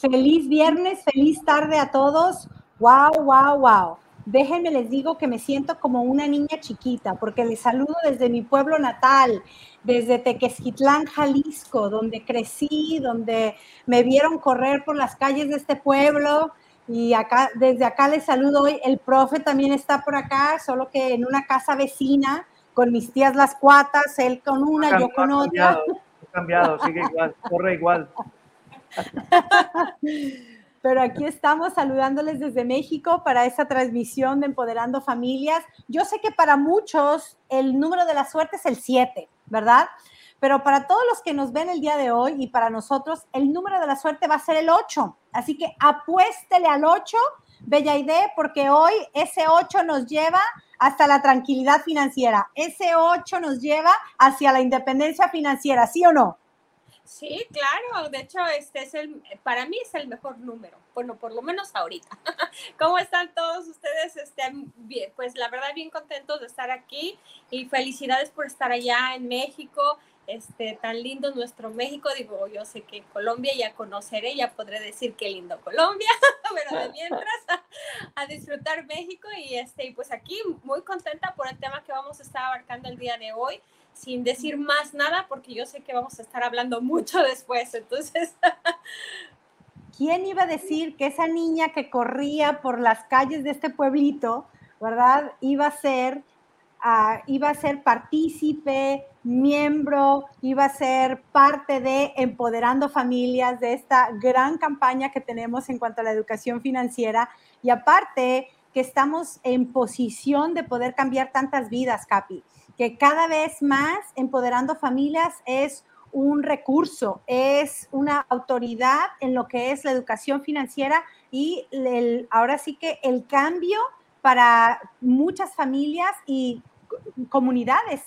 Feliz viernes, feliz tarde a todos. Wow, wow, wow. Déjenme les digo que me siento como una niña chiquita porque les saludo desde mi pueblo natal, desde Tequesquitlán, Jalisco, donde crecí, donde me vieron correr por las calles de este pueblo. Y acá, desde acá les saludo hoy. El profe también está por acá, solo que en una casa vecina, con mis tías las cuatas, él con una, yo con otra. Ha cambiado, sigue igual, corre igual. Pero aquí estamos saludándoles desde México para esta transmisión de Empoderando Familias. Yo sé que para muchos el número de la suerte es el 7, ¿verdad? Pero para todos los que nos ven el día de hoy y para nosotros, el número de la suerte va a ser el 8. Así que apuéstele al 8, bella idea, porque hoy ese 8 nos lleva hasta la tranquilidad financiera. Ese 8 nos lleva hacia la independencia financiera, ¿sí o no? Sí, claro. De hecho, este es el, para mí es el mejor número. Bueno, por lo menos ahorita. ¿Cómo están todos ustedes? Este, bien, pues la verdad, bien contentos de estar aquí y felicidades por estar allá en México. Este, tan lindo nuestro México, digo, yo sé que Colombia ya conoceré, ya podré decir qué lindo Colombia, pero de mientras a, disfrutar México y este, pues aquí muy contenta por el tema que vamos a estar abarcando el día de hoy sin decir más nada, porque yo sé que vamos a estar hablando mucho después. Entonces, ¿quién iba a decir que esa niña que corría por las calles de este pueblito, verdad, iba a ser, uh, iba a ser partícipe, miembro, iba a ser parte de Empoderando Familias, de esta gran campaña que tenemos en cuanto a la educación financiera? Y aparte, que estamos en posición de poder cambiar tantas vidas, Capi que cada vez más empoderando familias es un recurso, es una autoridad en lo que es la educación financiera y ahora sí que el cambio para muchas familias y comunidades.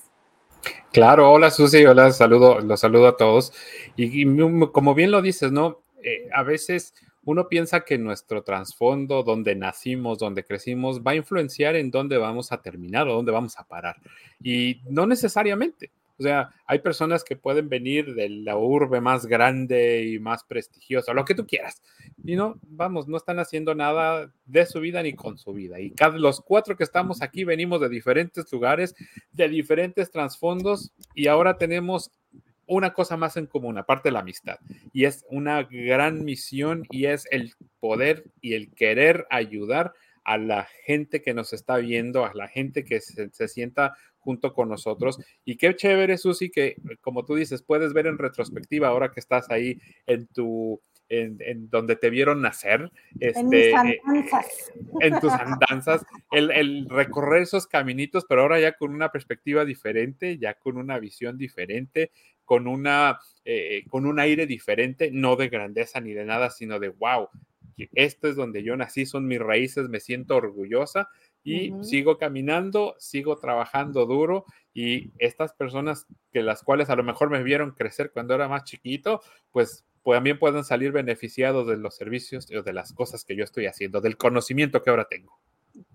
Claro, hola Susi, hola, saludo, los saludo a todos. Y, como bien lo dices, ¿no? Eh, a veces uno piensa que nuestro trasfondo, donde nacimos, donde crecimos, va a influenciar en dónde vamos a terminar o dónde vamos a parar. Y no necesariamente. O sea, hay personas que pueden venir de la urbe más grande y más prestigiosa, lo que tú quieras. Y no, vamos, no están haciendo nada de su vida ni con su vida. Y cada, los cuatro que estamos aquí venimos de diferentes lugares, de diferentes trasfondos y ahora tenemos una cosa más en común, aparte de la amistad, y es una gran misión y es el poder y el querer ayudar a la gente que nos está viendo, a la gente que se, sienta junto con nosotros. Y qué chévere, Susi, que como tú dices, puedes ver en retrospectiva ahora que estás ahí en tu en, donde te vieron nacer. Este, en mis eh, andanzas. en tus andanzas, el, recorrer esos caminitos, pero ahora ya con una perspectiva diferente, ya con una visión diferente, con, una, eh, con un aire diferente, no de grandeza ni de nada, sino de wow, esto es donde yo nací, son mis raíces, me siento orgullosa y sigo caminando, sigo trabajando duro y estas personas que las cuales a lo mejor me vieron crecer cuando era más chiquito, pues pues, también pueden salir beneficiados de los servicios o de las cosas que yo estoy haciendo, del conocimiento que ahora tengo.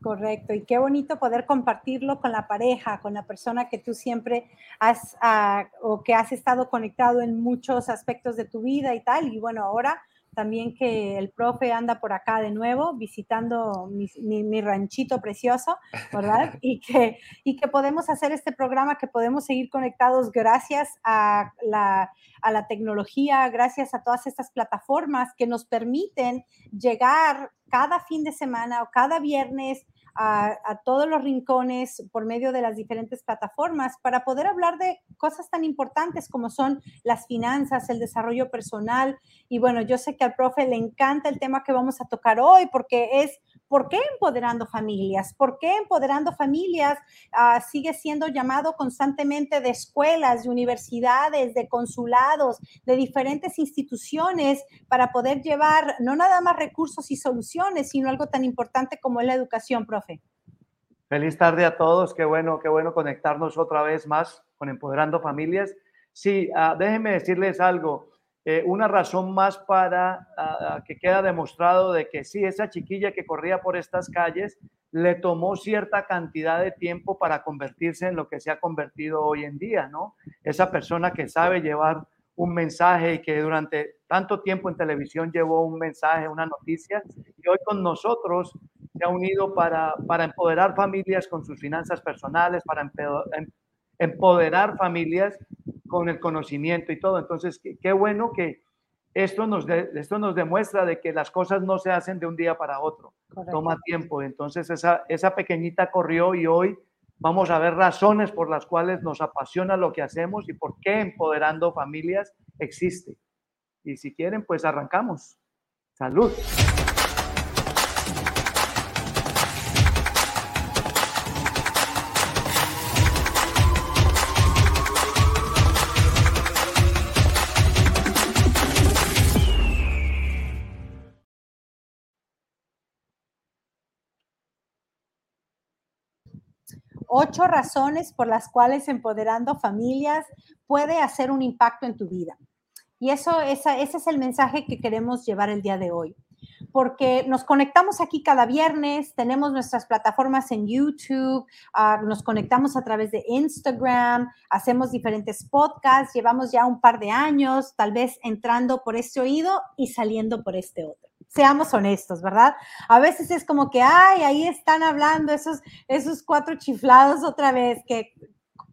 Correcto, y qué bonito poder compartirlo con la pareja, con la persona que tú siempre has ah, o que has estado conectado en muchos aspectos de tu vida y tal. Y bueno, ahora también que el profe anda por acá de nuevo visitando mi, ranchito precioso, ¿verdad? Y que, y que podemos hacer este programa, que podemos seguir conectados gracias a la, a la tecnología, gracias a todas estas plataformas que nos permiten llegar cada fin de semana o cada viernes a, todos los rincones por medio de las diferentes plataformas para poder hablar de cosas tan importantes como son las finanzas, el desarrollo personal. Y bueno, yo sé que al profe le encanta el tema que vamos a tocar hoy porque es ¿Por qué empoderando familias? ¿Por qué empoderando familias ah, sigue siendo llamado constantemente de escuelas, de universidades, de consulados, de diferentes instituciones para poder llevar no nada más recursos y soluciones, sino algo tan importante como es la educación, profe? Feliz tarde a todos, qué bueno, qué bueno conectarnos otra vez más con Empoderando Familias. Sí, uh, déjenme decirles algo. Eh, una razón más para que queda demostrado de que sí, esa chiquilla que corría por estas calles le tomó cierta cantidad de tiempo para convertirse en lo que se ha convertido hoy en día, ¿no? Esa persona que sabe llevar un mensaje y que durante tanto tiempo en televisión llevó un mensaje, una noticia, y hoy con nosotros se ha unido para, para empoderar familias con sus finanzas personales, para em, empoderar familias con el conocimiento y todo. Entonces, qué, bueno que esto nos, esto nos demuestra de que las cosas no se hacen de un día para otro, toma tiempo. Entonces, esa, esa pequeñita corrió y hoy Vamos a ver razones por las cuales nos apasiona lo que hacemos y por qué Empoderando Familias existe. Y si quieren, pues arrancamos. Salud. Ocho razones por las cuales empoderando familias puede hacer un impacto en tu vida. Y eso, ese es el mensaje que queremos llevar el día de hoy. Porque nos conectamos aquí cada viernes, tenemos nuestras plataformas en YouTube, ah, nos conectamos a través de Instagram, hacemos diferentes podcasts, llevamos ya un par de años, tal vez entrando por este oído y saliendo por este otro seamos honestos, ¿verdad? A veces es como que, ay, ahí están hablando esos, esos cuatro chiflados otra vez, que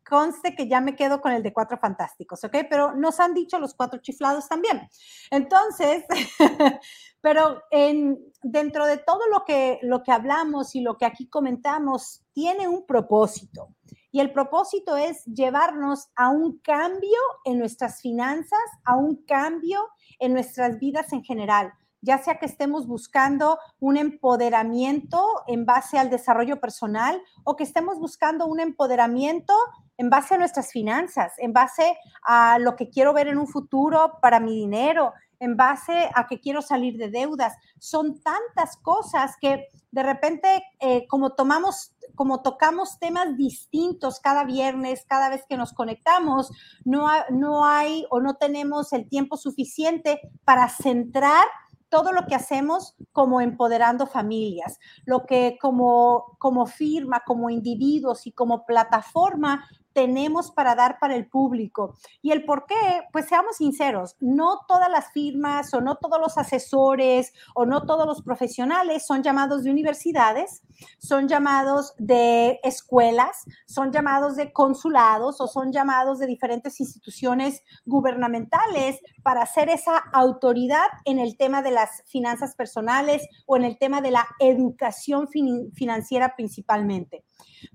conste que ya me quedo con el de cuatro fantásticos, ¿ok? Pero nos han dicho los cuatro chiflados también. Entonces, pero en, dentro de todo lo que, lo que hablamos y lo que aquí comentamos, tiene un propósito. Y el propósito es llevarnos a un cambio en nuestras finanzas, a un cambio en nuestras vidas en general ya sea que estemos buscando un empoderamiento en base al desarrollo personal o que estemos buscando un empoderamiento en base a nuestras finanzas, en base a lo que quiero ver en un futuro para mi dinero, en base a que quiero salir de deudas. Son tantas cosas que de repente, eh, como tomamos, como tocamos temas distintos cada viernes, cada vez que nos conectamos, no, no hay o no tenemos el tiempo suficiente para centrar todo lo que hacemos como empoderando familias, lo que como, como firma, como individuos y como plataforma tenemos para dar para el público. Y el por qué, pues seamos sinceros, no todas las firmas o no todos los asesores o no todos los profesionales son llamados de universidades, son llamados de escuelas, son llamados de consulados o son llamados de diferentes instituciones gubernamentales para ser esa autoridad en el tema de las finanzas personales o en el tema de la educación financiera principalmente.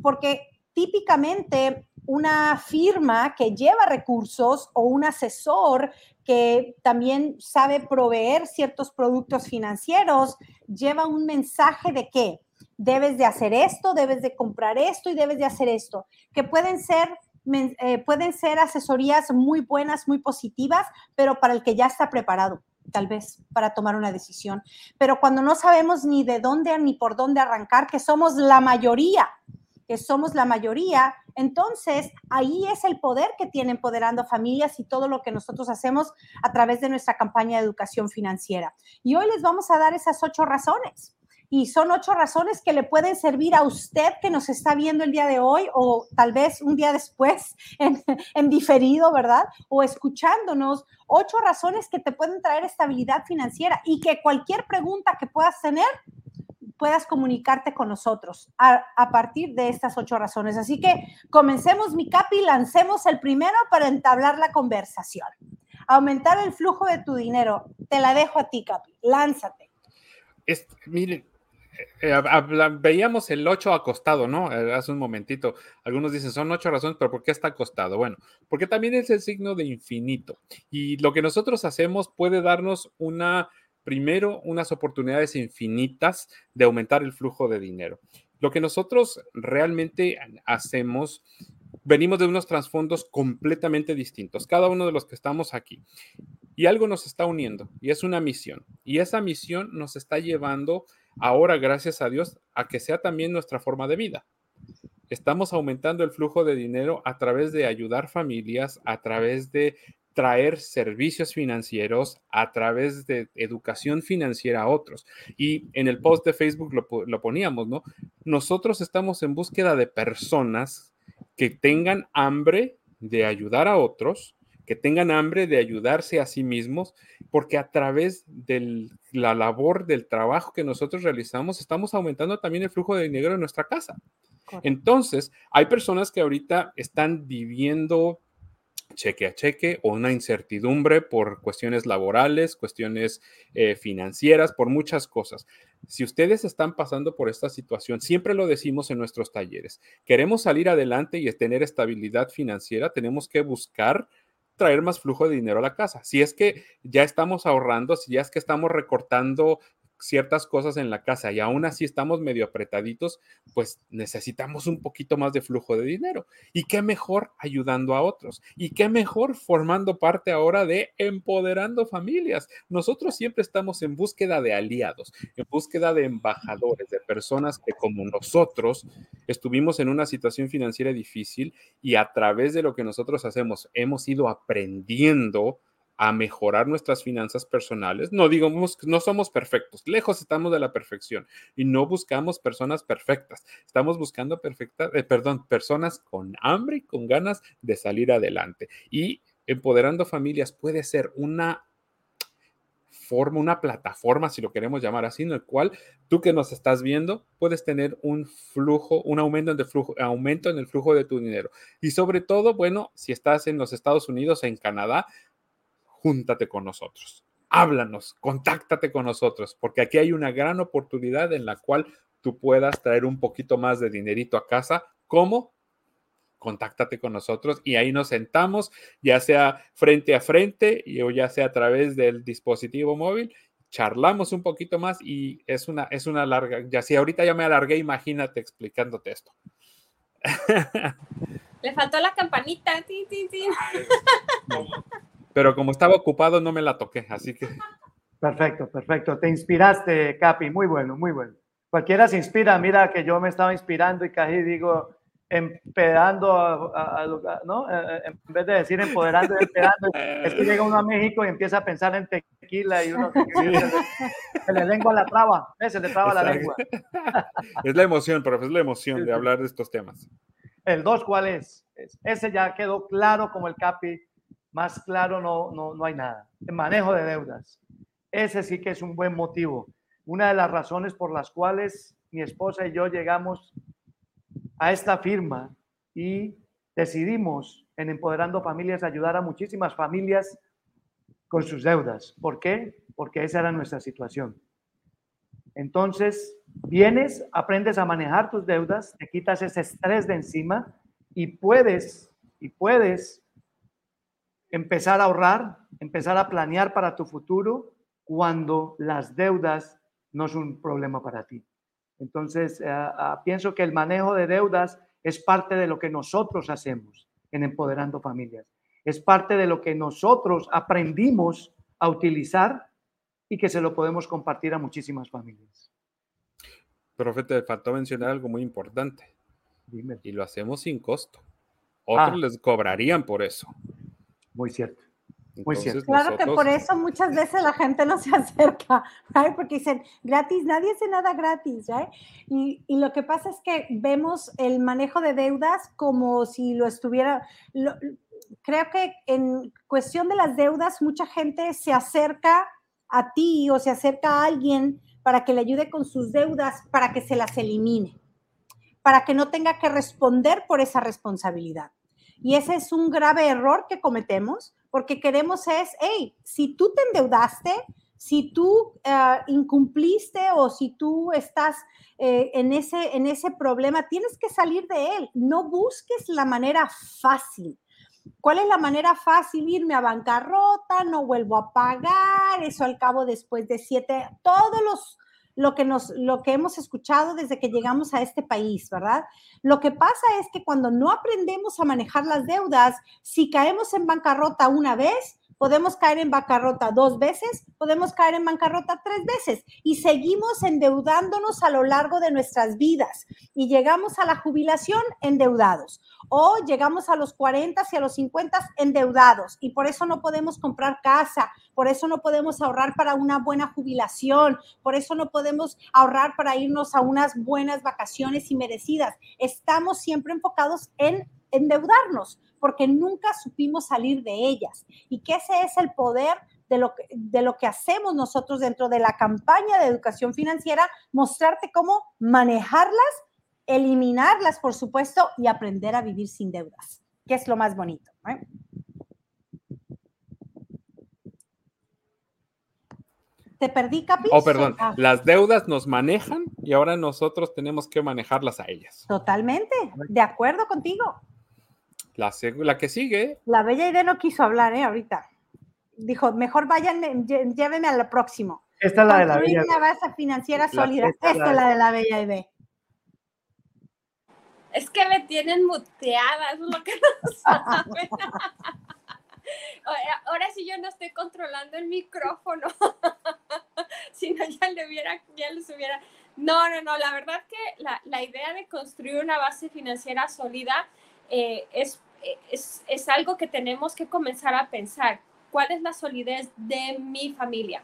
Porque típicamente una firma que lleva recursos o un asesor que también sabe proveer ciertos productos financieros, lleva un mensaje de que debes de hacer esto, debes de comprar esto y debes de hacer esto, que pueden ser, eh, pueden ser asesorías muy buenas, muy positivas, pero para el que ya está preparado tal vez para tomar una decisión. Pero cuando no sabemos ni de dónde ni por dónde arrancar, que somos la mayoría, que somos la mayoría, entonces ahí es el poder que tiene Empoderando Familias y todo lo que nosotros hacemos a través de nuestra campaña de educación financiera. Y hoy les vamos a dar esas ocho razones. Y son ocho razones que le pueden servir a usted que nos está viendo el día de hoy o tal vez un día después en, en diferido, ¿verdad? O escuchándonos. Ocho razones que te pueden traer estabilidad financiera y que cualquier pregunta que puedas tener, puedas comunicarte con nosotros a, partir de estas ocho razones. Así que comencemos, mi capi, lancemos el primero para entablar la conversación. Aumentar el flujo de tu dinero. Te la dejo a ti, capi. Lánzate. miren, eh, eh, veíamos el 8 acostado, ¿no? Eh, hace un momentito. Algunos dicen, son ocho razones, pero ¿por qué está acostado? Bueno, porque también es el signo de infinito. Y lo que nosotros hacemos puede darnos una primero, unas oportunidades infinitas de aumentar el flujo de dinero. Lo que nosotros realmente hacemos, venimos de unos trasfondos completamente distintos, cada uno de los que estamos aquí. Y algo nos está uniendo, y es una misión. Y esa misión nos está llevando ahora, gracias a Dios, a que sea también nuestra forma de vida. Estamos aumentando el flujo de dinero a través de ayudar familias, a través de traer servicios financieros a través de educación financiera a otros. Y en el post de Facebook lo, poníamos, ¿no? Nosotros estamos en búsqueda de personas que tengan hambre de ayudar a otros, que tengan hambre de ayudarse a sí mismos, porque a través de la labor del trabajo que nosotros realizamos, estamos aumentando también el flujo de dinero en nuestra casa. Entonces, hay personas que ahorita están viviendo cheque a cheque o una incertidumbre por cuestiones laborales, cuestiones eh, financieras, por muchas cosas. Si ustedes están pasando por esta situación, siempre lo decimos en nuestros talleres, queremos salir adelante y tener estabilidad financiera, tenemos que buscar traer más flujo de dinero a la casa. Si es que ya estamos ahorrando, si ya es que estamos recortando ciertas cosas en la casa y aún así estamos medio apretaditos, pues necesitamos un poquito más de flujo de dinero. ¿Y qué mejor ayudando a otros? ¿Y qué mejor formando parte ahora de empoderando familias? Nosotros siempre estamos en búsqueda de aliados, en búsqueda de embajadores, de personas que como nosotros estuvimos en una situación financiera difícil y a través de lo que nosotros hacemos hemos ido aprendiendo a mejorar nuestras finanzas personales. No digamos que no somos perfectos, lejos estamos de la perfección y no buscamos personas perfectas. Estamos buscando perfectas, eh, personas con hambre y con ganas de salir adelante. Y empoderando familias puede ser una forma, una plataforma, si lo queremos llamar así, en el cual tú que nos estás viendo puedes tener un flujo, un aumento en, el flujo, aumento en el flujo de tu dinero. Y sobre todo, bueno, si estás en los Estados Unidos, en Canadá, júntate con nosotros. Háblanos, contáctate con nosotros, porque aquí hay una gran oportunidad en la cual tú puedas traer un poquito más de dinerito a casa. ¿Cómo? Contáctate con nosotros y ahí nos sentamos, ya sea frente a frente o ya sea a través del dispositivo móvil charlamos un poquito más y es una, es una larga, ya si ahorita ya me alargué, imagínate explicándote esto. Le faltó la campanita. Pero como estaba ocupado no me la toqué, así que... Perfecto, perfecto. Te inspiraste, Capi, muy bueno, muy bueno. Cualquiera se inspira, mira que yo me estaba inspirando y casi digo, empedando, a, ¿no? Eh, eh, en vez de decir empoderando, empedando, es que llega uno a México y empieza a pensar en tequila y uno se, le lengua la traba, ¿eh? se le traba la lengua. Es la emoción, profe, es la emoción de hablar de estos temas. El dos, ¿cuál es? Ese ya quedó claro como el Capi más claro no, no, no hay nada. El manejo de deudas. Ese sí que es un buen motivo. Una de las razones por las cuales mi esposa y yo llegamos a esta firma y decidimos en Empoderando Familias ayudar a muchísimas familias con sus deudas. ¿Por qué? Porque esa era nuestra situación. Entonces, vienes, aprendes a manejar tus deudas, te quitas ese estrés de encima y puedes, y puedes empezar a ahorrar, empezar a planear para tu futuro cuando las deudas no son un problema para ti. Entonces, eh, ah, pienso que el manejo de deudas es parte de lo que nosotros hacemos en Empoderando Familias. Es parte de lo que nosotros aprendimos a utilizar y que se lo podemos compartir a muchísimas familias. Profe, te faltó mencionar algo muy importante. Dime. Y lo hacemos sin costo. Otros ah. les cobrarían por eso. Muy cierto. Muy cierto. Claro que por eso muchas veces la gente no se acerca, porque dicen, gratis, nadie hace nada gratis, y, y, lo que pasa es que vemos el manejo de deudas como si lo estuviera, creo que en cuestión de las deudas, mucha gente se acerca a ti o se acerca a alguien para que le ayude con sus deudas, para que se las elimine, para que no tenga que responder por esa responsabilidad. Y ese es un grave error que cometemos porque queremos es, hey, si tú te endeudaste, si tú eh, incumpliste o si tú estás eh, en, ese, en ese problema, tienes que salir de él. No busques la manera fácil. ¿Cuál es la manera fácil? Irme a bancarrota, no vuelvo a pagar, eso al cabo después de siete, todos los lo que, nos, lo que hemos escuchado desde que llegamos a este país, ¿verdad? Lo que pasa es que cuando no aprendemos a manejar las deudas, si caemos en bancarrota una vez, podemos caer en bancarrota dos veces, podemos caer en bancarrota tres veces y seguimos endeudándonos a lo largo de nuestras vidas y llegamos a la jubilación endeudados o llegamos a los 40 y a los 50 endeudados y por eso no podemos comprar casa, por eso no podemos ahorrar para una buena jubilación, por eso no podemos ahorrar para irnos a unas buenas vacaciones y merecidas. Estamos siempre enfocados en endeudarnos porque nunca supimos salir de ellas y que ese es el poder de lo, que, de lo que hacemos nosotros dentro de la campaña de educación financiera, mostrarte cómo manejarlas, eliminarlas, por supuesto, y aprender a vivir sin deudas, que es lo más bonito. ¿eh? ¿Te perdí, Capi? Oh, perdón. Ah. Las deudas nos manejan y ahora nosotros tenemos que manejarlas a ellas. Totalmente. De acuerdo contigo. La, la que sigue. La Bella Idea no quiso hablar, ¿eh? Ahorita. Dijo, mejor vayan, llévenme al próximo. Esta es la de la Bella una base financiera sólida. Esta, es la de la Bella Idea. Es que me tienen muteada, es lo que no saben. Ahora sí yo no estoy controlando el micrófono, si no ya le hubiera, ya les hubiera. No, no, no, la verdad que la, la idea de construir una base financiera sólida eh, es, es, es algo que tenemos que comenzar a pensar. ¿Cuál es la solidez de mi familia?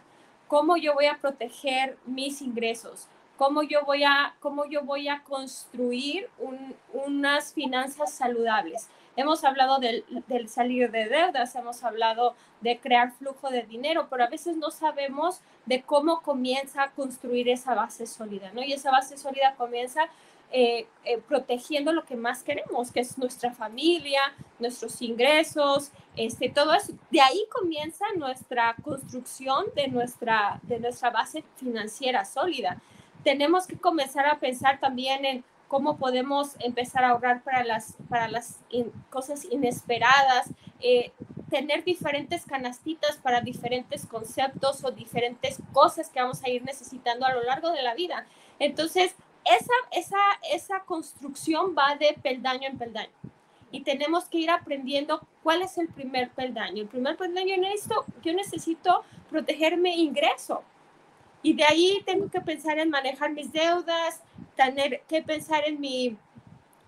¿Cómo yo voy a proteger mis ingresos? ¿Cómo yo voy a, cómo yo voy a construir un, unas finanzas saludables? Hemos hablado del, del, salir de deudas, hemos hablado de crear flujo de dinero, pero a veces no sabemos de cómo comienza a construir esa base sólida, ¿no? Y esa base sólida comienza eh, eh, protegiendo lo que más queremos, que es nuestra familia, nuestros ingresos, este, todo eso. De ahí comienza nuestra construcción de nuestra, de nuestra base financiera sólida. Tenemos que comenzar a pensar también en cómo podemos empezar a ahorrar para las, para las cosas inesperadas, eh, tener diferentes canastitas para diferentes conceptos o diferentes cosas que vamos a ir necesitando a lo largo de la vida. Entonces, esa, esa, esa construcción va de peldaño en peldaño. Y tenemos que ir aprendiendo cuál es el primer peldaño. El primer peldaño en esto, yo necesito proteger mi ingreso. Y de ahí tengo que pensar en manejar mis deudas, tener que pensar en mi,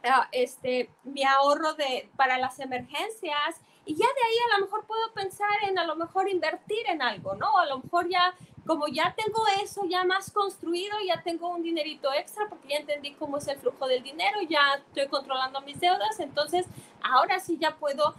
ah, este, mi ahorro de, para las emergencias. Y ya de ahí a lo mejor puedo pensar en a lo mejor invertir en algo, ¿no? A lo mejor ya, como ya tengo eso ya más construido, ya tengo un dinerito extra porque ya entendí cómo es el flujo del dinero, ya estoy controlando mis deudas, entonces ahora sí ya puedo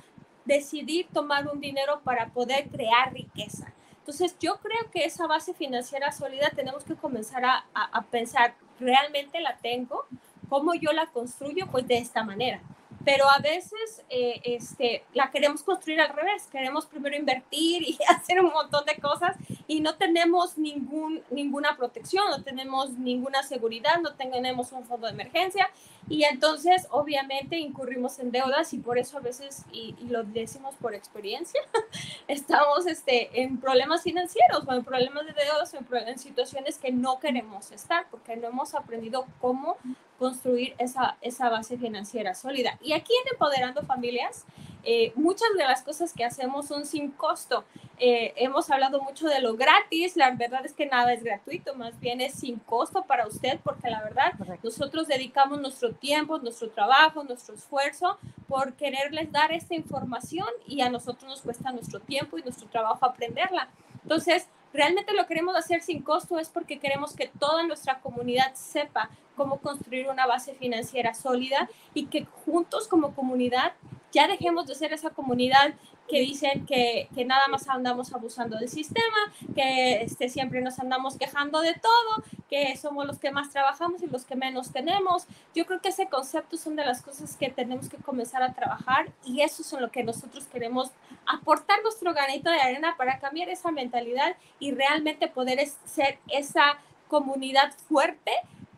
decidir tomar un dinero para poder crear riqueza. Entonces, yo creo que esa base financiera sólida tenemos que comenzar a, a, pensar, ¿realmente la tengo? ¿Cómo yo la construyo? Pues de esta manera pero a veces eh, este, la queremos construir al revés, queremos primero invertir y hacer un montón de cosas y no tenemos ningún, ninguna protección, no tenemos ninguna seguridad, no tenemos un fondo de emergencia y entonces obviamente incurrimos en deudas y por eso a veces, y, lo decimos por experiencia, estamos este, en problemas financieros o en problemas de deudas, en, en situaciones que no queremos estar porque no hemos aprendido cómo construir esa, esa base financiera sólida. Y aquí en Empoderando Familias, eh, muchas de las cosas que hacemos son sin costo. Eh, hemos hablado mucho de lo gratis, la verdad es que nada es gratuito, más bien es sin costo para usted, porque la verdad nosotros dedicamos nuestro tiempo, nuestro trabajo, nuestro esfuerzo por quererles dar esta información y a nosotros nos cuesta nuestro tiempo y nuestro trabajo aprenderla. Entonces, realmente lo queremos hacer sin costo es porque queremos que toda nuestra comunidad sepa cómo construir una base financiera sólida y que juntos como comunidad ya dejemos de ser esa comunidad que dicen que, que, nada más andamos abusando del sistema, que este, siempre nos andamos quejando de todo, que somos los que más trabajamos y los que menos tenemos. Yo creo que ese concepto son de las cosas que tenemos que comenzar a trabajar y eso es lo que nosotros queremos aportar nuestro granito de arena para cambiar esa mentalidad y realmente poder ser esa comunidad fuerte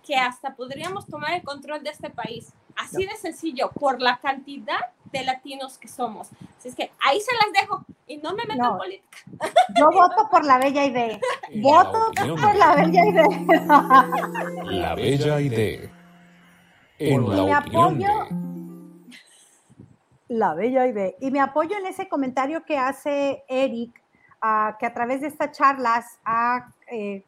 que hasta podríamos tomar el control de este país. Así de sencillo, por la cantidad de latinos que somos. Así es que ahí se las dejo y no me meto en política. Yo voto por la bella idea. voto por la bella idea. La bella idea. En la me apoyo, La bella idea. Y me apoyo en ese comentario que hace Eric, uh, que a través de estas charlas ha eh,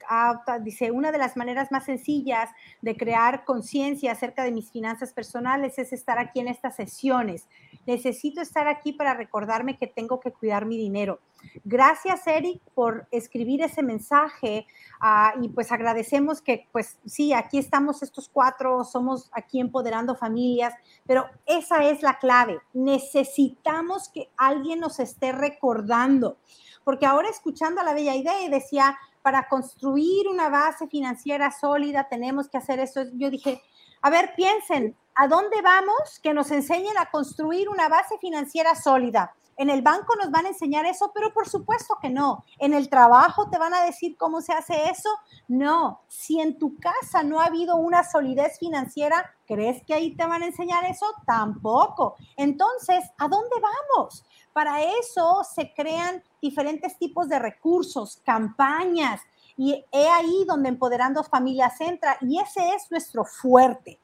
dice, una de las maneras más sencillas de crear conciencia acerca de mis finanzas personales es estar aquí en estas sesiones. Necesito estar aquí para recordarme que tengo que cuidar mi dinero. Gracias, Eric, por escribir ese mensaje ah, y pues agradecemos que, pues sí, aquí estamos estos cuatro, somos aquí empoderando familias, pero esa es la clave. Necesitamos que alguien nos esté recordando, porque ahora escuchando a la Bella Idea decía, para construir una base financiera sólida tenemos que hacer eso. Yo dije, a ver, piensen, ¿a dónde vamos que nos enseñen a construir una base financiera sólida? En el banco nos van a enseñar eso, pero por supuesto que no. En el trabajo te van a decir cómo se hace eso. No, si en tu casa no ha habido una solidez financiera, ¿crees que ahí te van a enseñar eso? Tampoco. Entonces, ¿a dónde vamos? Para eso se crean diferentes tipos de recursos, campañas, y he ahí donde Empoderando Familias entra, y ese es nuestro fuerte.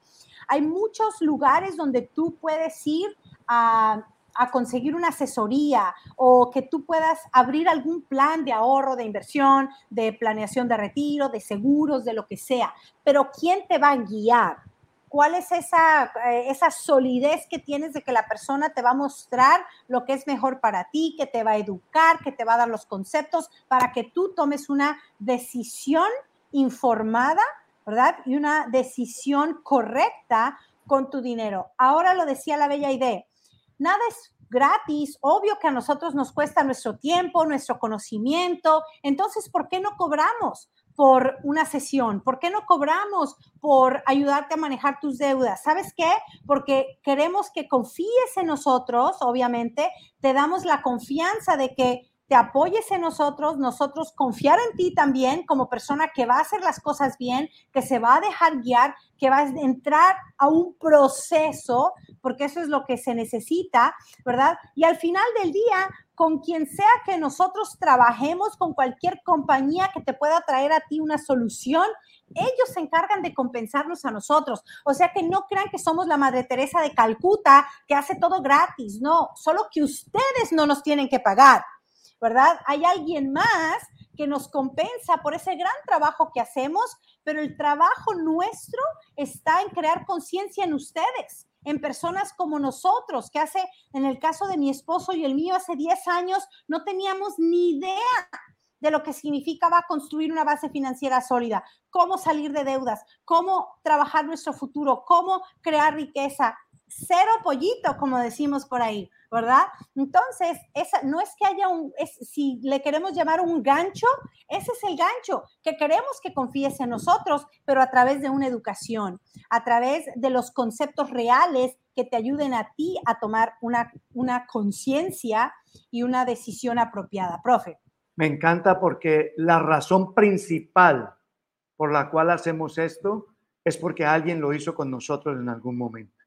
Hay muchos lugares donde tú puedes ir a a conseguir una asesoría o que tú puedas abrir algún plan de ahorro, de inversión, de planeación de retiro, de seguros, de lo que sea. Pero ¿quién te va a guiar? ¿Cuál es esa, eh, esa solidez que tienes de que la persona te va a mostrar lo que es mejor para ti, que te va a educar, que te va a dar los conceptos para que tú tomes una decisión informada, ¿verdad? Y una decisión correcta con tu dinero. Ahora lo decía la bella idea nada es gratis, obvio que a nosotros nos cuesta nuestro tiempo, nuestro conocimiento, entonces, ¿por qué no cobramos? por una sesión? ¿Por qué no cobramos por ayudarte a manejar tus deudas? ¿Sabes qué? Porque queremos que confíes en nosotros, obviamente, te damos la confianza de que te apoyes en nosotros, nosotros confiar en ti también como persona que va a hacer las cosas bien, que se va a dejar guiar, que va a entrar a un proceso, porque eso es lo que se necesita, ¿verdad? Y al final del día, con quien sea que nosotros trabajemos, con cualquier compañía que te pueda traer a ti una solución, ellos se encargan de compensarnos a nosotros. O sea que no crean que somos la Madre Teresa de Calcuta que hace todo gratis, no, solo que ustedes no nos tienen que pagar. ¿Verdad? Hay alguien más que nos compensa por ese gran trabajo que hacemos, pero el trabajo nuestro está en crear conciencia en ustedes, en personas como nosotros, que hace, en el caso de mi esposo y el mío, hace 10 años no teníamos ni idea de lo que significaba construir una base financiera sólida, cómo salir de deudas, cómo trabajar nuestro futuro, cómo crear riqueza. Cero pollito, como decimos por ahí. ¿Verdad? Entonces, esa, no es que haya un, si le queremos llamar un gancho, ese es el gancho, que queremos que confíes en nosotros, pero a través de una educación, a través de los conceptos reales que te ayuden a ti a tomar una, una conciencia y una decisión apropiada. Profe. Me encanta porque la razón principal por la cual hacemos esto es porque alguien lo hizo con nosotros en algún momento.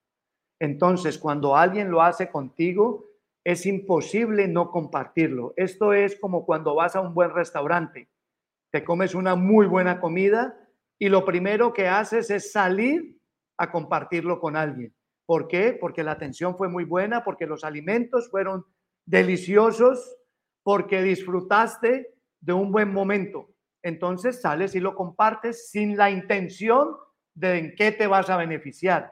Entonces, cuando alguien lo hace contigo, es imposible no compartirlo. Esto es como cuando vas a un buen restaurante, te comes una muy buena comida y lo primero que haces es salir a compartirlo con alguien. ¿Por qué? Porque la atención fue muy buena, porque los alimentos fueron deliciosos, porque disfrutaste de un buen momento. Entonces sales y lo compartes sin la intención de en qué te vas a beneficiar.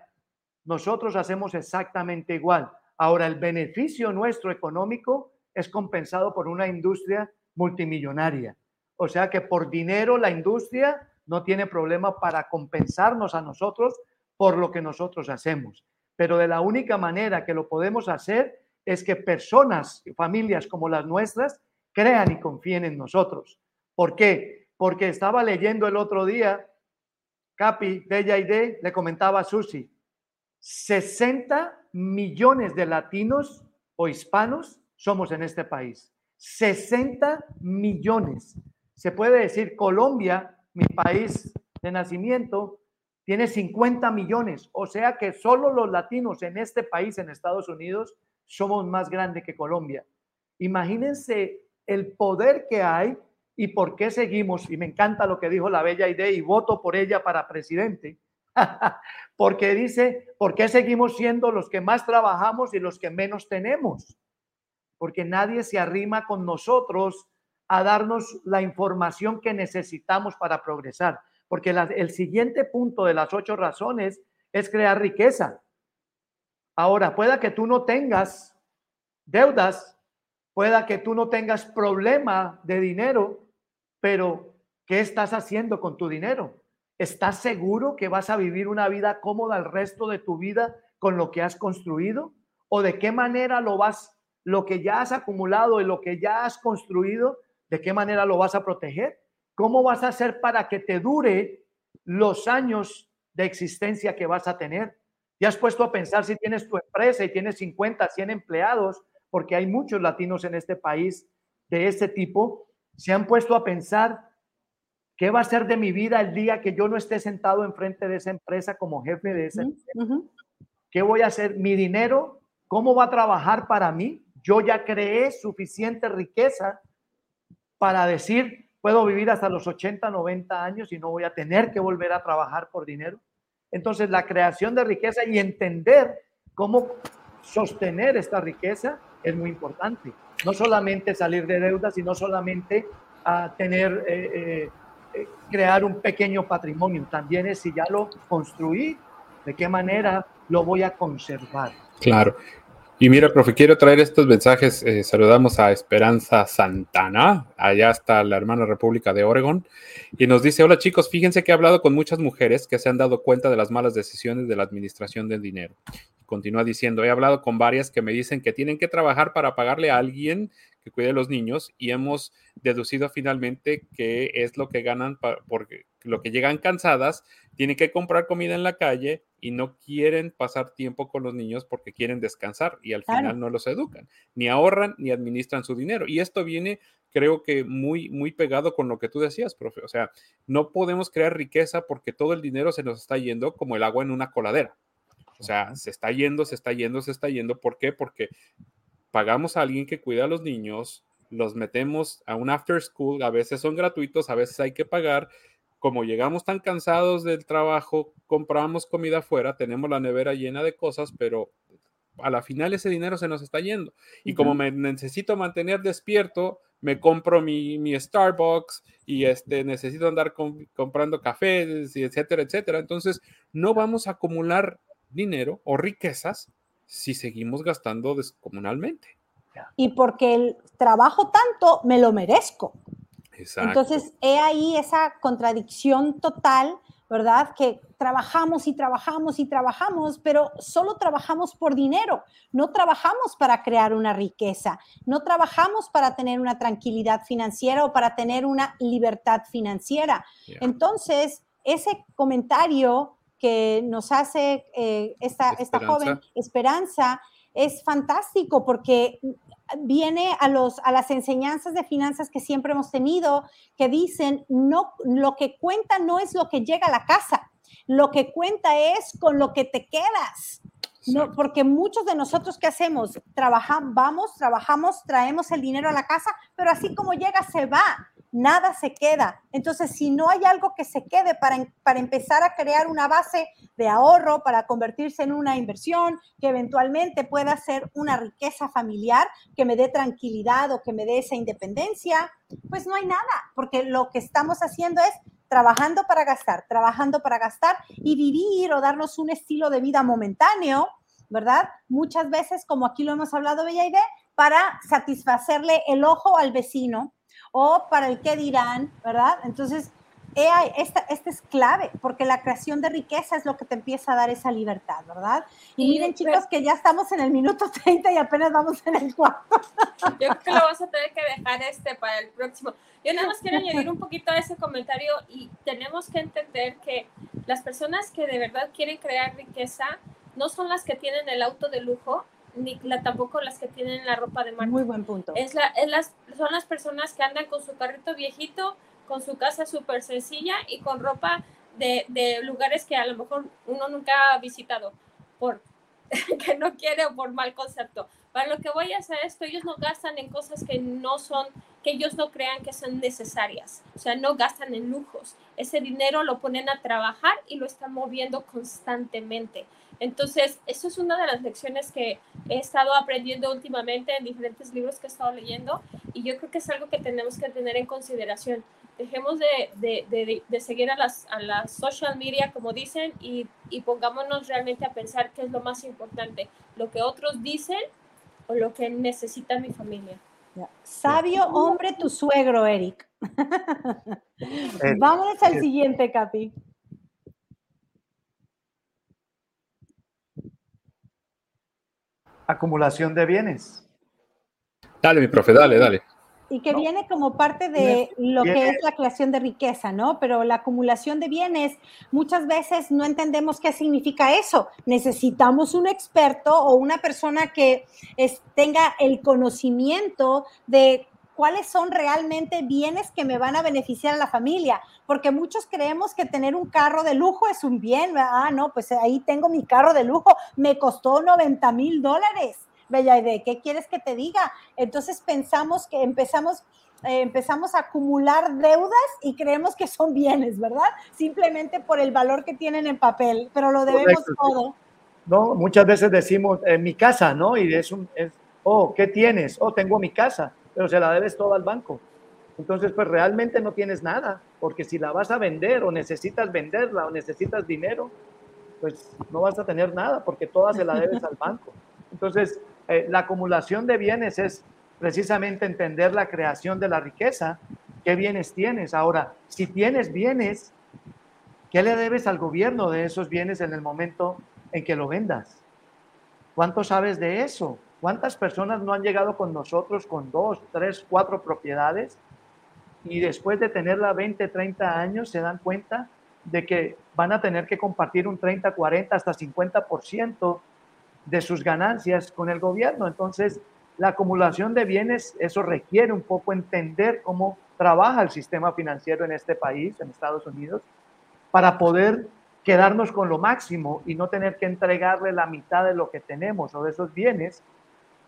Nosotros hacemos exactamente igual. Ahora, el beneficio nuestro económico es compensado por una industria multimillonaria. O sea que por dinero la industria no tiene problema para compensarnos a nosotros por lo que nosotros hacemos. Pero de la única manera que lo podemos hacer es que personas y familias como las nuestras crean y confíen en nosotros. ¿Por qué? Porque estaba leyendo el otro día, Capi, Bella y le comentaba a Susi, 60 millones de latinos o hispanos somos en este país. 60 millones. Se puede decir Colombia, mi país de nacimiento, tiene 50 millones. O sea que solo los latinos en este país, en Estados Unidos, somos más grandes que Colombia. Imagínense el poder que hay y por qué seguimos, y me encanta lo que dijo la bella idea y voto por ella para presidente, Porque dice, ¿por qué seguimos siendo los que más trabajamos y los que menos tenemos? Porque nadie se arrima con nosotros a darnos la información que necesitamos para progresar. Porque el siguiente punto de las ocho razones es crear riqueza. Ahora, pueda que tú no tengas deudas, Pueda que tú no tengas problema de dinero, pero ¿qué estás haciendo con tu dinero? ¿Estás seguro que vas a vivir una vida cómoda el resto de tu vida con lo que has construido? ¿O de qué manera lo vas, lo que ya has acumulado y lo que ya has construido, de qué manera lo vas a proteger? ¿Cómo vas a hacer para que te dure los años de existencia que vas a tener? ¿Ya has puesto a pensar si tienes tu empresa y tienes 50, 100 empleados? Porque hay muchos latinos en este país de este tipo. ¿Se han puesto a pensar qué va a ser de mi vida el día que yo no esté sentado enfrente de esa empresa como jefe de esa empresa? ¿Qué voy a hacer? Mi dinero, ¿cómo va a trabajar para mí? Yo ya creé suficiente riqueza para decir, puedo vivir hasta los 80, 90 años y no voy a tener que volver a trabajar por dinero. Entonces, la creación de riqueza y entender cómo sostener esta riqueza es muy importante. No solamente salir de deuda, sino solamente a ah, tener, eh, eh, crear un pequeño patrimonio. También es si ya lo construí, de qué manera lo voy a conservar. Claro. Y mira, profe, quiero traer estos mensajes. Eh, saludamos a Esperanza Santana, allá está la hermana República de Oregon, y nos dice, hola chicos, fíjense que he hablado con muchas mujeres que se han dado cuenta de las malas decisiones de la administración del dinero. Continúa diciendo, he hablado con varias que me dicen que tienen que trabajar para pagarle a alguien que cuide a los niños y hemos deducido finalmente que es lo que ganan porque lo que llegan cansadas, tienen que comprar comida en la calle y no quieren pasar tiempo con los niños porque quieren descansar y al final no los educan, ni ahorran ni administran su dinero. Y esto viene, creo que muy, muy pegado con lo que tú decías, profe. O sea, no podemos crear riqueza porque todo el dinero se nos está yendo como el agua en una coladera. O sea, se está yendo, se está yendo, se está yendo. ¿Por qué? Porque pagamos a alguien que cuida a los niños, los metemos a un after school, a veces son gratuitos, a veces hay que pagar, como llegamos tan cansados del trabajo, compramos comida afuera, tenemos la nevera llena de cosas, pero a la final ese dinero se nos está yendo. Y como me necesito mantener despierto, me compro mi, mi Starbucks y este, necesito andar comprando cafés, etcétera, etcétera. Entonces, no vamos a acumular dinero o riquezas si seguimos gastando descomunalmente. Y porque el trabajo tanto, me lo merezco. Entonces, he ahí esa contradicción total, ¿verdad? Que trabajamos y trabajamos y trabajamos, pero solo trabajamos por dinero, no trabajamos para crear una riqueza, no trabajamos para tener una tranquilidad financiera o para tener una libertad financiera. Entonces, ese comentario que nos hace eh, esta, esta joven Esperanza es fantástico porque viene a, los, a las enseñanzas de finanzas que siempre hemos tenido, que dicen, no, lo que cuenta no es lo que llega a la casa, lo que cuenta es con lo que te quedas. No, porque muchos de nosotros, ¿qué hacemos? Trabajamos, vamos, trabajamos, traemos el dinero a la casa, pero así como llega, se va nada se queda. Entonces, si no hay algo que se quede para, para empezar a crear una base de ahorro, para convertirse en una inversión, que eventualmente pueda ser una riqueza familiar, que me dé tranquilidad o que me dé esa independencia, pues no hay nada, porque lo que estamos haciendo es trabajando para gastar, trabajando para gastar y vivir o darnos un estilo de vida momentáneo, ¿verdad? Muchas veces, como aquí lo hemos hablado, Bella y para satisfacerle el ojo al vecino, o para el qué dirán, ¿verdad? Entonces, esta, esta es clave, porque la creación de riqueza es lo que te empieza a dar esa libertad, ¿verdad? Y, miren, chicos, que ya estamos en el minuto 30 y apenas vamos en el cuarto. Yo creo que lo vas a tener que dejar este para el próximo. Yo nada más quiero añadir un poquito a ese comentario y tenemos que entender que las personas que de verdad quieren crear riqueza no son las que tienen el auto de lujo, ni la, tampoco las que tienen la ropa de marca. Muy buen punto. Es la, es las, son las personas que andan con su carrito viejito, con su casa súper sencilla y con ropa de, de, lugares que a lo mejor uno nunca ha visitado por que no quiere o por mal concepto. Para lo que voy a hacer esto, ellos no gastan en cosas que no son, que ellos no crean que son necesarias. O sea, no gastan en lujos. Ese dinero lo ponen a trabajar y lo están moviendo constantemente. Entonces, eso es una de las lecciones que he estado aprendiendo últimamente en diferentes libros que he estado leyendo y yo creo que es algo que tenemos que tener en consideración. Dejemos de, de, de, seguir a las, a las social media, como dicen, y, y pongámonos realmente a pensar qué es lo más importante, lo que otros dicen o lo que necesita mi familia. Sabio hombre tu suegro, Eric. Vámonos al siguiente, Capi. Acumulación de bienes. Dale, mi profe, dale, dale. Y que viene como parte de lo que es la creación de riqueza, ¿no? Pero la acumulación de bienes, muchas veces no entendemos qué significa eso. Necesitamos un experto o una persona que tenga el conocimiento de cuáles son realmente bienes que me van a beneficiar a la familia, porque muchos creemos que tener un carro de lujo es un bien, ah, no, pues ahí tengo mi carro de lujo, me costó 90 mil dólares, Bella, ¿y de qué quieres que te diga? Entonces pensamos que empezamos, eh, empezamos a acumular deudas y creemos que son bienes, ¿verdad? Simplemente por el valor que tienen en papel, pero lo debemos todo. No, muchas veces decimos, en mi casa, ¿no? Y es un, es, oh, ¿qué tienes? Oh, tengo mi casa pero se la debes todo al banco. Entonces, pues realmente no tienes nada, porque si la vas a vender o necesitas venderla o necesitas dinero, pues no vas a tener nada, porque toda se la debes al banco. Entonces, eh, la acumulación de bienes es precisamente entender la creación de la riqueza. ¿Qué bienes tienes? Ahora, si tienes bienes, ¿qué le debes al gobierno de esos bienes en el momento en que lo vendas? ¿Cuánto sabes de eso? ¿Cuántas personas no han llegado con nosotros con dos, tres, cuatro propiedades y después de tenerla 20, 30 años se dan cuenta de que van a tener que compartir un 30, 40, hasta 50% de sus ganancias con el gobierno? Entonces, la acumulación de bienes, eso requiere un poco entender cómo trabaja el sistema financiero en este país, en Estados Unidos, para poder quedarnos con lo máximo y no tener que entregarle la mitad de lo que tenemos o de esos bienes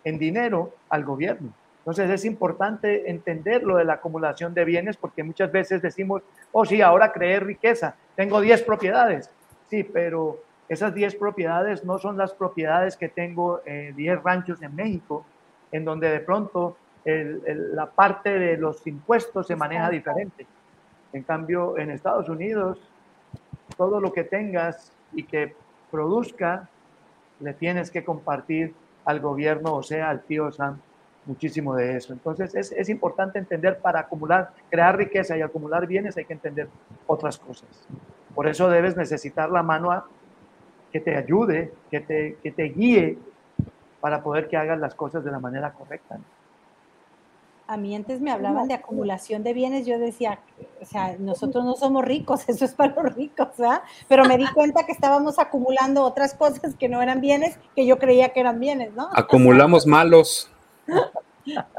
en dinero al gobierno. Entonces es importante entender lo de la acumulación de bienes porque muchas veces decimos, oh sí, ahora creé riqueza, tengo 10 propiedades. Sí, pero esas 10 propiedades no son las propiedades que tengo 10 eh, ranchos en México, en donde de pronto la parte de los impuestos se maneja diferente. En cambio, en Estados Unidos, todo lo que tengas y que produzca, le tienes que compartir al gobierno, o sea, al tío Sam, muchísimo de eso. Entonces, es, es, importante entender para acumular, crear riqueza y acumular bienes, hay que entender otras cosas. Por eso debes necesitar la mano a, que te ayude, que te, que te guíe para poder que hagas las cosas de la manera correcta a mí antes me hablaban de acumulación de bienes, yo decía, o sea, nosotros no somos ricos, eso es para los ricos, ¿verdad? Pero me di cuenta que estábamos acumulando otras cosas que no eran bienes, que yo creía que eran bienes, ¿no? Acumulamos malos.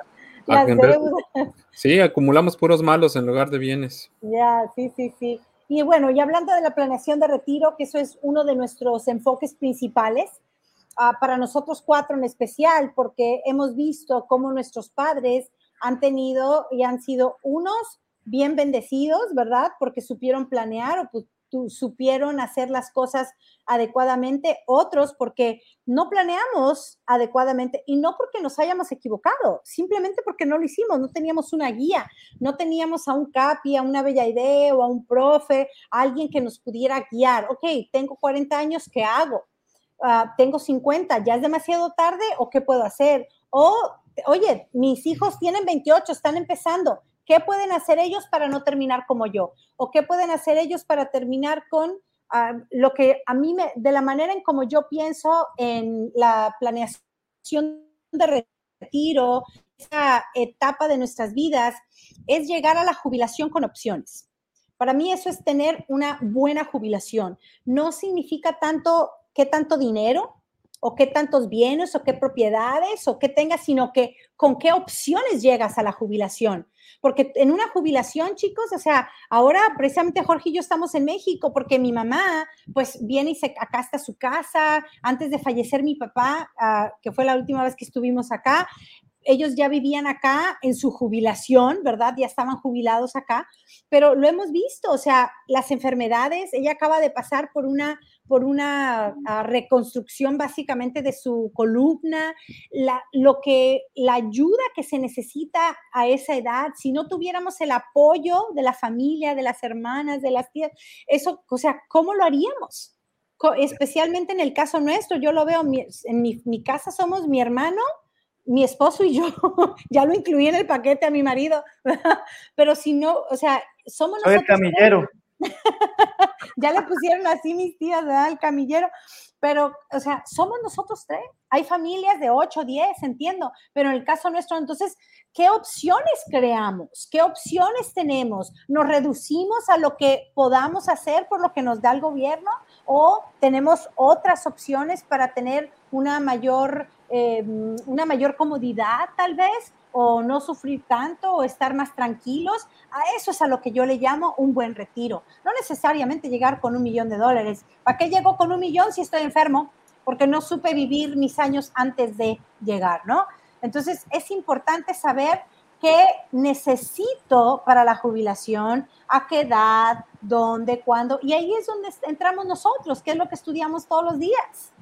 Sí, acumulamos puros malos en lugar de bienes. Ya, sí, sí, sí. Y bueno, y hablando de la planeación de retiro, que eso es uno de nuestros enfoques principales, ah, para nosotros cuatro en especial, porque hemos visto cómo nuestros padres han tenido y han sido unos bien bendecidos, ¿verdad? Porque supieron planear o pues, supieron hacer las cosas adecuadamente, otros porque no planeamos adecuadamente y no porque nos hayamos equivocado, simplemente porque no lo hicimos, no teníamos una guía, no teníamos a un capi, a una bella idea o a un profe, alguien que nos pudiera guiar. Ok, tengo 40 años, ¿qué hago? Ah, tengo 50, ¿ya es demasiado tarde o qué puedo hacer? O oye, mis hijos tienen 28, están empezando. ¿Qué pueden hacer ellos para no terminar como yo? ¿O qué pueden hacer ellos para terminar con ah, lo que a mí me, de la manera en como yo pienso en la planeación de retiro, esa etapa de nuestras vidas, es llegar a la jubilación con opciones. Para mí eso es tener una buena jubilación. No significa tanto qué tanto dinero, o qué tantos bienes o qué propiedades o qué tengas, sino que con qué opciones llegas a la jubilación. Porque en una jubilación, chicos, o sea, ahora precisamente Jorge y yo estamos en México porque mi mamá, pues viene y se, acá está su casa. Antes de fallecer mi papá, ah, que fue la última vez que estuvimos acá, ellos ya vivían acá en su jubilación, ¿verdad? Ya estaban jubilados acá, pero lo hemos visto, o sea, las enfermedades, ella acaba de pasar por una por una ah, reconstrucción básicamente de su columna, la, lo que, la ayuda que se necesita a esa edad, si no tuviéramos el apoyo de la familia, de las hermanas, de las tías, eso, o sea, ¿cómo lo haríamos? Especialmente en el caso nuestro, yo lo veo, en mi, mi casa somos mi hermano, mi esposo y yo, ya lo incluí en el paquete a mi marido, pero si no, o sea, somos nosotros. el camillero. ya le pusieron así mis tías, ¿verdad? El camillero. Pero, o sea, somos nosotros tres. Hay familias de 8, 10, entiendo, pero en el caso nuestro, entonces, ¿qué opciones creamos? ¿Qué opciones tenemos? ¿Nos reducimos a lo que podamos hacer por lo que nos da el gobierno? ¿O tenemos otras opciones para tener una mayor, eh, una mayor comodidad, tal vez? o no sufrir tanto o estar más tranquilos. A eso es a lo que yo le llamo un buen retiro. No necesariamente llegar con un millón de dólares. ¿Para qué llego con un millón si estoy enfermo? Porque no supe vivir mis años antes de llegar, ¿no? Entonces es importante saber qué necesito para la jubilación, a qué edad, dónde, cuándo. Y ahí es donde entramos nosotros, que es lo que estudiamos todos los días.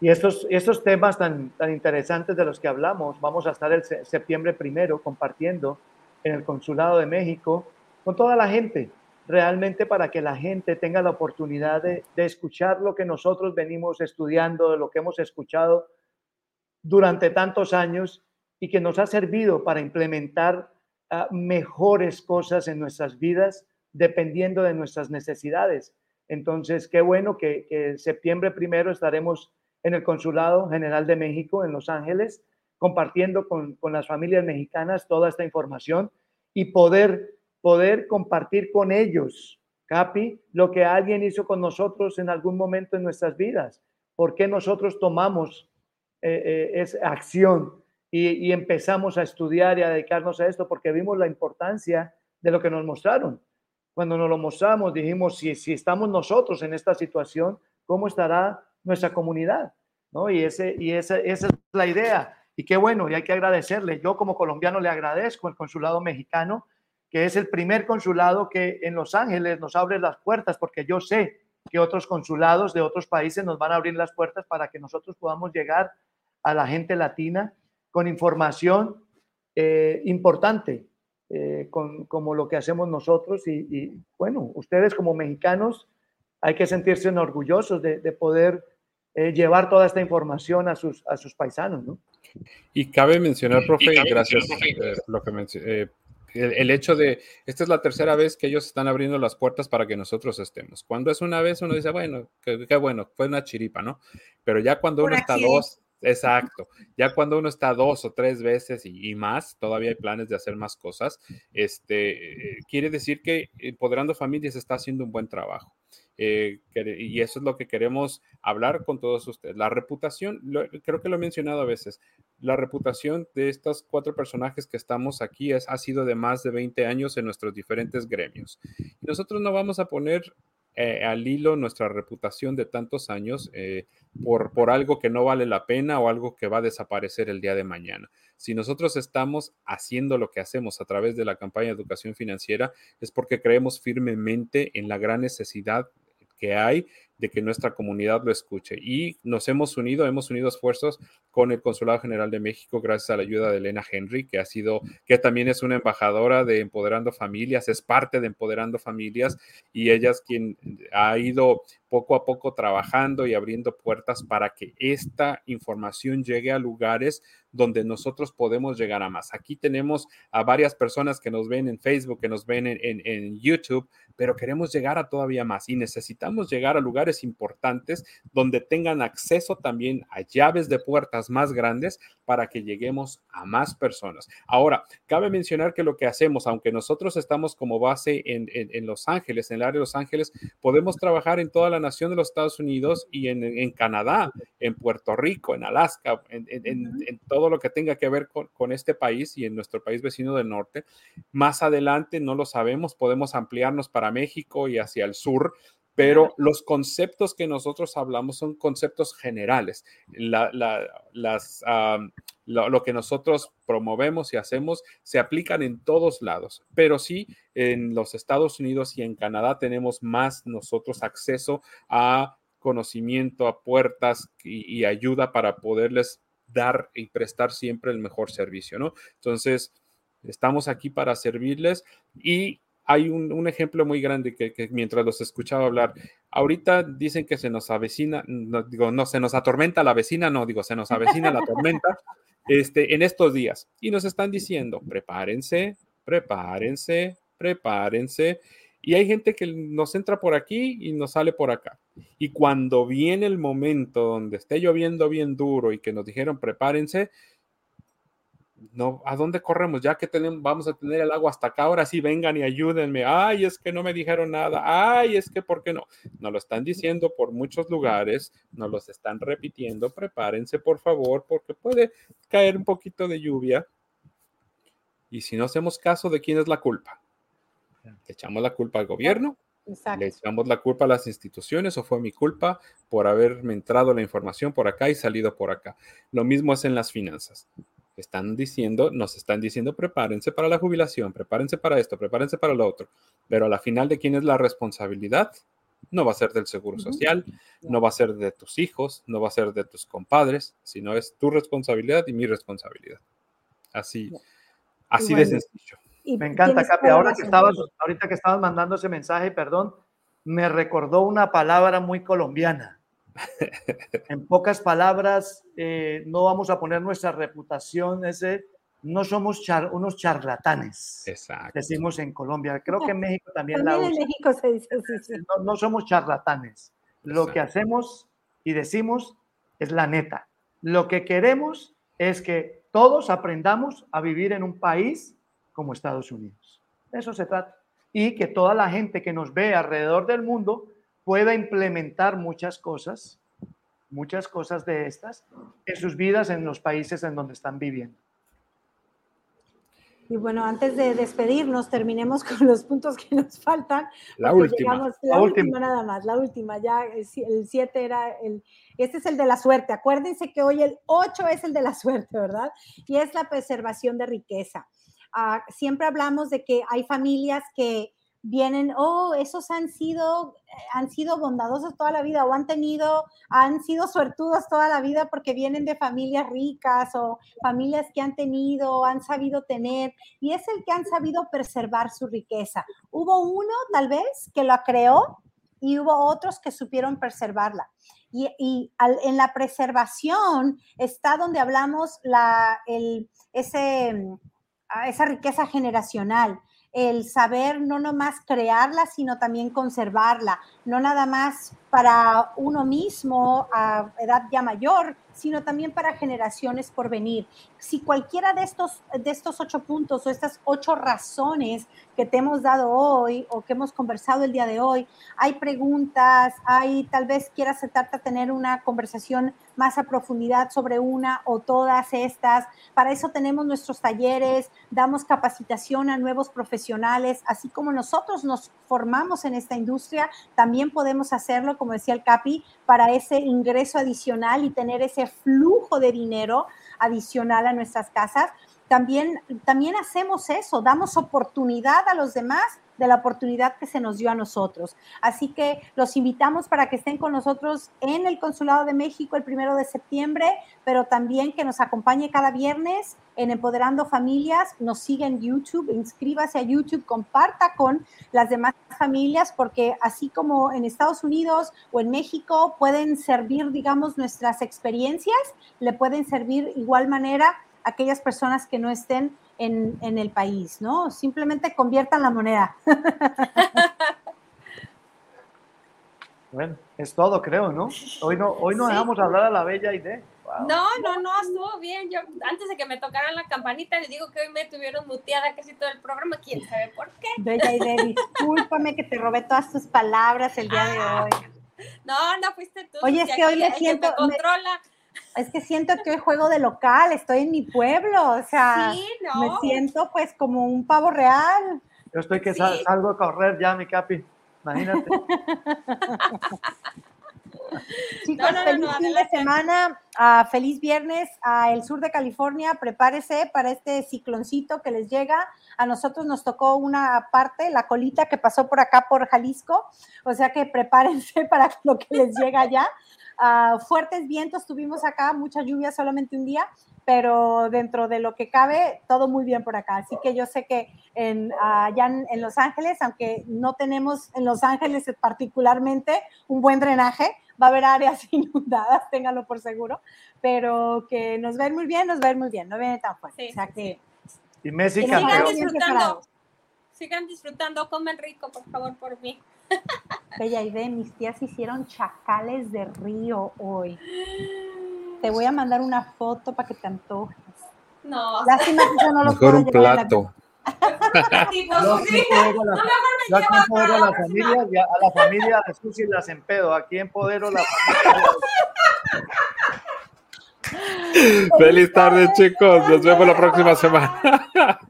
Y estos, estos temas tan, tan interesantes de los que hablamos, vamos a estar el septiembre primero compartiendo en el Consulado de México con toda la gente, realmente para que la gente tenga la oportunidad de, de escuchar lo que nosotros venimos estudiando, de lo que hemos escuchado durante tantos años y que nos ha servido para implementar uh, mejores cosas en nuestras vidas dependiendo de nuestras necesidades. Entonces, qué bueno que, que septiembre primero estaremos en el Consulado General de México en Los Ángeles, compartiendo con, con las familias mexicanas toda esta información y poder, poder compartir con ellos, Capi, lo que alguien hizo con nosotros en algún momento en nuestras vidas. ¿Por qué nosotros tomamos eh, eh, esa acción y, y, empezamos a estudiar y a dedicarnos a esto? Porque vimos la importancia de lo que nos mostraron. Cuando nos lo mostramos, dijimos, si, si estamos nosotros en esta situación, ¿cómo estará nuestra comunidad, Y, ese, y esa, esa es la idea. Y qué bueno, y hay que agradecerle. Yo como colombiano le agradezco al consulado mexicano, que es el primer consulado que en Los Ángeles nos abre las puertas, porque yo sé que otros consulados de otros países nos van a abrir las puertas para que nosotros podamos llegar a la gente latina con información eh, importante, eh, con, como lo que hacemos nosotros. Y, bueno, ustedes como mexicanos hay que sentirse orgullosos de poder eh, llevar toda esta información a sus, a sus paisanos, ¿no? Y cabe mencionar, profe, y gracias eh, lo que eh, el, el, hecho de, esta es la tercera vez que ellos están abriendo las puertas para que nosotros estemos. Cuando es una vez, uno dice, bueno, qué, bueno, fue una chiripa, ¿no? Pero ya cuando uno está dos, Exacto. Ya cuando uno está dos o tres veces y, y, más, todavía hay planes de hacer más cosas, este, quiere decir que Empoderando Familias está haciendo un buen trabajo. Eh, y eso es lo que queremos hablar con todos ustedes. La reputación, creo que lo he mencionado a veces, la reputación de estos cuatro personajes que estamos aquí es, ha sido de más de 20 años en nuestros diferentes gremios. Nosotros no vamos a poner eh, al hilo nuestra reputación de tantos años eh, por, por algo que no vale la pena o algo que va a desaparecer el día de mañana. Si nosotros estamos haciendo lo que hacemos a través de la campaña de educación financiera, es porque creemos firmemente en la gran necesidad que hay de que nuestra comunidad lo escuche. Y nos hemos unido, hemos unido esfuerzos con el Consulado General de México gracias a la ayuda de Elena Henry, que ha sido, que también es una embajadora de Empoderando Familias, es parte de Empoderando Familias y ella es quien ha ido poco a poco trabajando y abriendo puertas para que esta información llegue a lugares donde nosotros podemos llegar a más. Aquí tenemos a varias personas que nos ven en Facebook, que nos ven en, en, en YouTube, pero queremos llegar a todavía más y necesitamos llegar a lugares importantes donde tengan acceso también a llaves de puertas más grandes para que lleguemos a más personas. Ahora, cabe mencionar que lo que hacemos, aunque nosotros estamos como base en, en, en Los Ángeles, en el área de Los Ángeles, podemos trabajar en toda la nación de los Estados Unidos y en, en Canadá, en Puerto Rico, en Alaska, en, en, todo lo que tenga que ver con, con, este país y en nuestro país vecino del norte. Más adelante, no lo sabemos, podemos ampliarnos para México y hacia el sur, pero los conceptos que nosotros hablamos son conceptos generales. La, la, las, um, lo, lo, que nosotros promovemos y hacemos se aplican en todos lados, pero sí en los Estados Unidos y en Canadá tenemos más nosotros acceso a conocimiento, a puertas y, y ayuda para poderles dar y prestar siempre el mejor servicio, ¿no? Entonces, estamos aquí para servirles y hay un, ejemplo muy grande que, mientras los escuchaba hablar, ahorita dicen que se nos avecina, no, digo, no, se nos atormenta la vecina, no, digo, se nos avecina la tormenta este, en estos días. Y nos están diciendo, prepárense, prepárense, prepárense. Y hay gente que nos entra por aquí y nos sale por acá. Y cuando viene el momento donde esté lloviendo bien duro y que nos dijeron prepárense, no, ¿a dónde corremos? Ya que tenemos, vamos a tener el agua hasta acá, ahora sí vengan y ayúdenme. Ay, es que no me dijeron nada. Ay, es que, ¿por qué no? Nos lo están diciendo por muchos lugares, nos los están repitiendo. Prepárense, por favor, porque puede caer un poquito de lluvia. Y si no hacemos caso, ¿de quién es la culpa? ¿Le echamos la culpa al gobierno? ¿Le echamos la culpa a las instituciones o fue mi culpa por haberme entrado la información por acá y salido por acá? Lo mismo es en las finanzas están diciendo, nos están diciendo, prepárense para la jubilación, prepárense para esto, prepárense para lo otro. Pero a la final de quién es la responsabilidad, no va a ser del seguro social, no va a ser de tus hijos, no va a ser de tus compadres, sino es tu responsabilidad y mi responsabilidad. Así, así de sencillo. Me encanta, Capi. Ahora que estabas, ahorita que estabas mandando ese mensaje, perdón, me recordó una palabra muy colombiana en pocas palabras, eh, no vamos a poner nuestra reputación, ese, no somos unos charlatanes. Exacto. Decimos en Colombia, creo que en México también, la en México se dice No, somos charlatanes. Lo que hacemos y decimos es la neta. Lo que queremos es que todos aprendamos a vivir en un país como Estados Unidos. De eso se trata. Y que toda la gente que nos ve alrededor del mundo pueda implementar muchas cosas, muchas cosas de estas en sus vidas en los países en donde están viviendo. Y bueno, antes de despedirnos, terminemos con los puntos que nos faltan. La última. la, última. nada más, la última. Ya el 7 era el... Este es el de la suerte. Acuérdense que hoy el 8 es el de la suerte, ¿verdad? Y es la preservación de riqueza. Ah, siempre hablamos de que hay familias que vienen, oh, esos han sido, han sido bondadosos toda la vida o han tenido, han sido suertudos toda la vida porque vienen de familias ricas o familias que han tenido, han sabido tener y es el que han sabido preservar su riqueza. Hubo uno tal vez que la creó y hubo otros que supieron preservarla. Y, en la preservación está donde hablamos la, el, ese, esa riqueza generacional el saber no nomás crearla, sino también conservarla, no nada más para uno mismo a edad ya mayor, sino también para generaciones por venir. Si cualquiera de estos, de estos ocho puntos o estas ocho razones que te hemos dado hoy o que hemos conversado el día de hoy, hay preguntas, hay tal vez quieras sentarte a tener una conversación más a profundidad sobre una o todas estas. Para eso tenemos nuestros talleres, damos capacitación a nuevos profesionales, así como nosotros nos formamos en esta industria, también podemos hacerlo, como decía el Capi, para ese ingreso adicional y tener ese flujo de dinero adicional a nuestras casas. También, también hacemos eso, damos oportunidad a los demás de la oportunidad que se nos dio a nosotros. Así que los invitamos para que estén con nosotros en el Consulado de México el primero de septiembre, pero también que nos acompañe cada viernes en Empoderando Familias, nos siga en YouTube, inscríbase a YouTube, comparta con las demás familias, porque así como en Estados Unidos o en México pueden servir, digamos, nuestras experiencias, le pueden servir igual manera aquellas personas que no estén en, el país, ¿no? Simplemente conviertan la moneda. Bueno, es todo, creo, ¿no? Hoy no, hoy no dejamos hablar a la bella idea. No, no, no, estuvo bien. Yo, antes de que me tocaran la campanita, les digo que hoy me tuvieron muteada casi todo el programa. ¿Quién sabe por qué? Bella idea, discúlpame que te robé todas tus palabras el día de ah. hoy. No, no fuiste tú. Oye, es que hoy me siento. controla es que siento que hoy juego de local, estoy en mi pueblo, o sea, me siento pues como un pavo real. Yo estoy que salgo a correr ya, mi capi, imagínate. Chicos, feliz fin de semana, uh, feliz viernes a el sur de California. Prepárese para este cicloncito que les llega. A nosotros nos tocó una parte, la colita que pasó por acá por Jalisco. O sea que prepárense para lo que les llega allá. Ah, fuertes vientos tuvimos acá, mucha lluvia solamente un día, pero dentro de lo que cabe, todo muy bien por acá. Así que yo sé que en, allá en, Los Ángeles, aunque no tenemos en Los Ángeles particularmente un buen drenaje, va a haber áreas inundadas, ténganlo por seguro, pero que nos ven muy bien, nos ven muy bien, no viene tan fuerte. o sea que... Y Messi sigan disfrutando, sigan disfrutando, comen rico, por favor, por mí. Bella idea, mis tías hicieron chacales de río hoy. Te voy a mandar una foto para que te antojes. No. Lástima que yo no lo Mejor un plato. yo aquí empodero a la familia, a la familia de Susi las empedo. Aquí empodero la familia. Feliz tarde, chicos. Nos vemos la próxima semana.